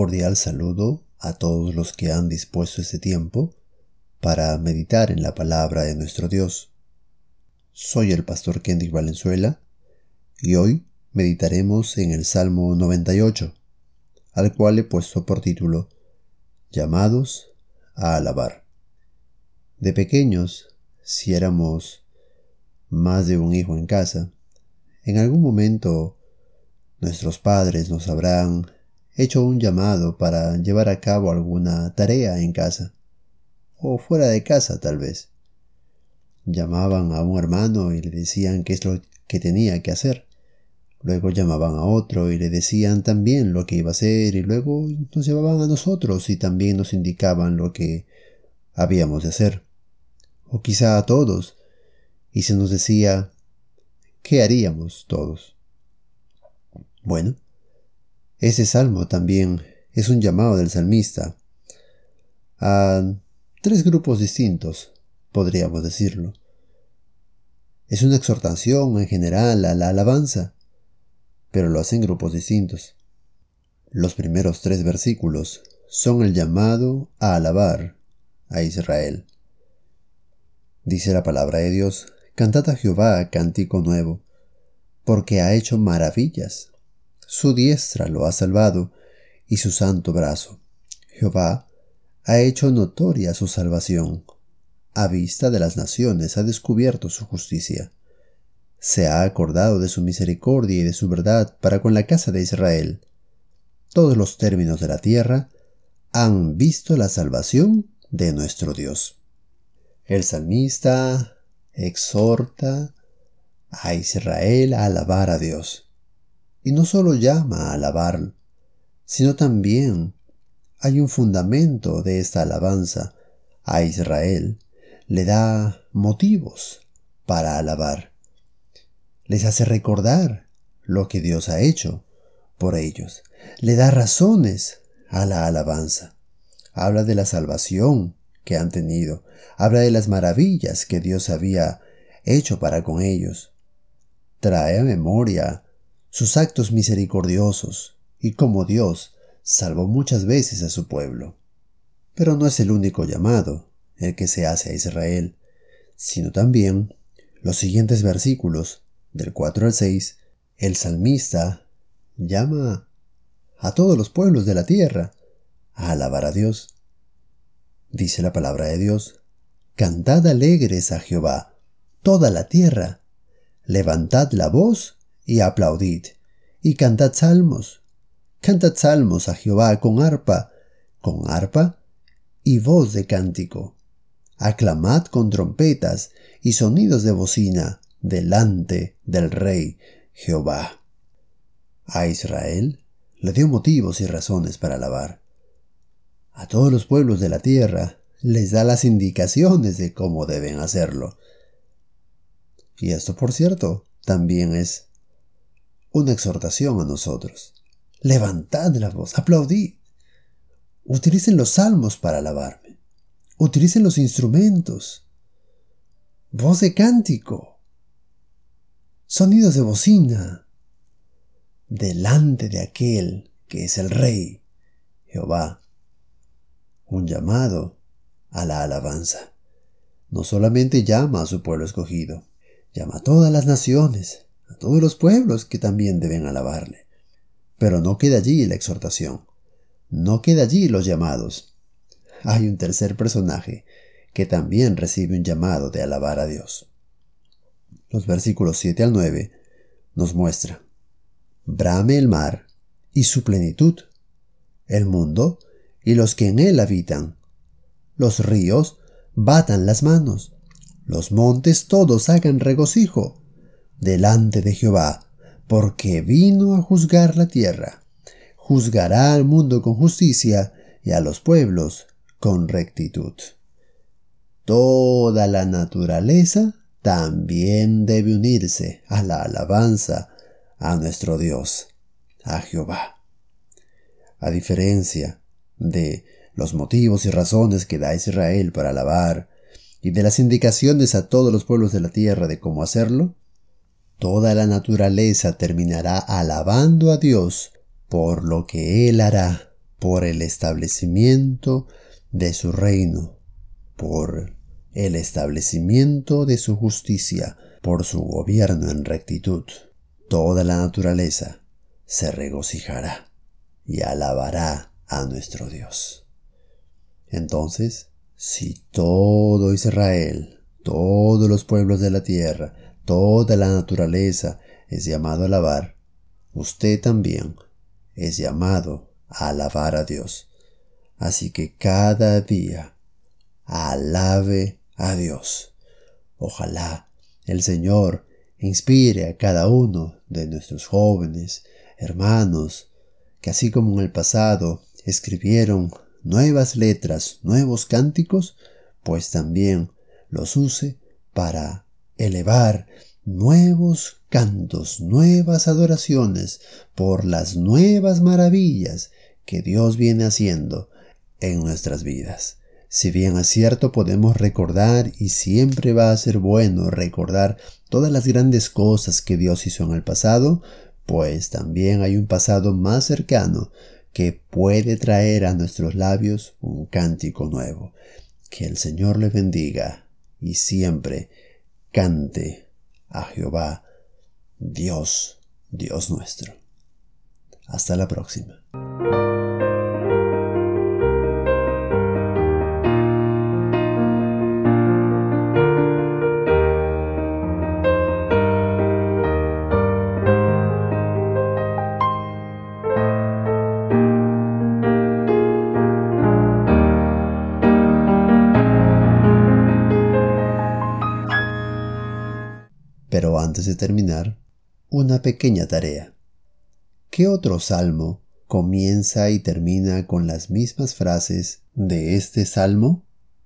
cordial saludo a todos los que han dispuesto este tiempo para meditar en la palabra de nuestro Dios. Soy el pastor Kendrick Valenzuela y hoy meditaremos en el Salmo 98, al cual he puesto por título Llamados a alabar. De pequeños, si éramos más de un hijo en casa, en algún momento nuestros padres nos habrán hecho un llamado para llevar a cabo alguna tarea en casa, o fuera de casa tal vez. Llamaban a un hermano y le decían qué es lo que tenía que hacer. Luego llamaban a otro y le decían también lo que iba a hacer y luego nos llevaban a nosotros y también nos indicaban lo que habíamos de hacer. O quizá a todos. Y se nos decía qué haríamos todos. Bueno, ese salmo también es un llamado del salmista a tres grupos distintos, podríamos decirlo. Es una exhortación en general a la alabanza, pero lo hace en grupos distintos. Los primeros tres versículos son el llamado a alabar a Israel. Dice la palabra de Dios, Cantad a Jehová cántico nuevo, porque ha hecho maravillas su diestra lo ha salvado y su santo brazo. Jehová ha hecho notoria su salvación. A vista de las naciones ha descubierto su justicia. Se ha acordado de su misericordia y de su verdad para con la casa de Israel. Todos los términos de la tierra han visto la salvación de nuestro Dios. El salmista exhorta a Israel a alabar a Dios. Y no solo llama a alabar, sino también hay un fundamento de esta alabanza a Israel. Le da motivos para alabar. Les hace recordar lo que Dios ha hecho por ellos. Le da razones a la alabanza. Habla de la salvación que han tenido. Habla de las maravillas que Dios había hecho para con ellos. Trae a memoria sus actos misericordiosos y cómo Dios salvó muchas veces a su pueblo. Pero no es el único llamado el que se hace a Israel, sino también los siguientes versículos, del 4 al 6, el salmista llama a todos los pueblos de la tierra a alabar a Dios. Dice la palabra de Dios, Cantad alegres a Jehová, toda la tierra, levantad la voz y aplaudid, y cantad salmos. Cantad salmos a Jehová con arpa, con arpa y voz de cántico. Aclamad con trompetas y sonidos de bocina delante del Rey Jehová. A Israel le dio motivos y razones para alabar. A todos los pueblos de la tierra les da las indicaciones de cómo deben hacerlo. Y esto, por cierto, también es una exhortación a nosotros. Levantad la voz, aplaudid. Utilicen los salmos para alabarme. Utilicen los instrumentos. Voz de cántico. Sonidos de bocina. Delante de aquel que es el Rey, Jehová. Un llamado a la alabanza. No solamente llama a su pueblo escogido, llama a todas las naciones, a todos los pueblos que también deben alabarle. Pero no queda allí la exhortación, no queda allí los llamados. Hay un tercer personaje que también recibe un llamado de alabar a Dios. Los versículos 7 al 9 nos muestra, brame el mar y su plenitud, el mundo y los que en él habitan, los ríos batan las manos, los montes todos hagan regocijo, delante de Jehová, porque vino a juzgar la tierra. Juzgará al mundo con justicia y a los pueblos con rectitud. Toda la naturaleza también debe unirse a la alabanza a nuestro Dios, a Jehová. A diferencia de los motivos y razones que da Israel para alabar, y de las indicaciones a todos los pueblos de la tierra de cómo hacerlo, toda la naturaleza terminará alabando a Dios por lo que Él hará por el establecimiento de su reino, por el establecimiento de su justicia, por su gobierno en rectitud. Toda la naturaleza se regocijará y alabará a nuestro Dios. Entonces, si todo Israel, todos los pueblos de la tierra, toda la naturaleza es llamado a alabar, usted también es llamado a alabar a Dios. Así que cada día alabe a Dios. Ojalá el Señor inspire a cada uno de nuestros jóvenes, hermanos, que así como en el pasado escribieron nuevas letras, nuevos cánticos, pues también los use para elevar nuevos cantos, nuevas adoraciones por las nuevas maravillas que Dios viene haciendo en nuestras vidas. Si bien es cierto, podemos recordar y siempre va a ser bueno recordar todas las grandes cosas que Dios hizo en el pasado, pues también hay un pasado más cercano que puede traer a nuestros labios un cántico nuevo. Que el Señor le bendiga y siempre cante a Jehová, Dios, Dios nuestro. Hasta la próxima. Pero antes de terminar, una pequeña tarea. ¿Qué otro salmo comienza y termina con las mismas frases de este salmo?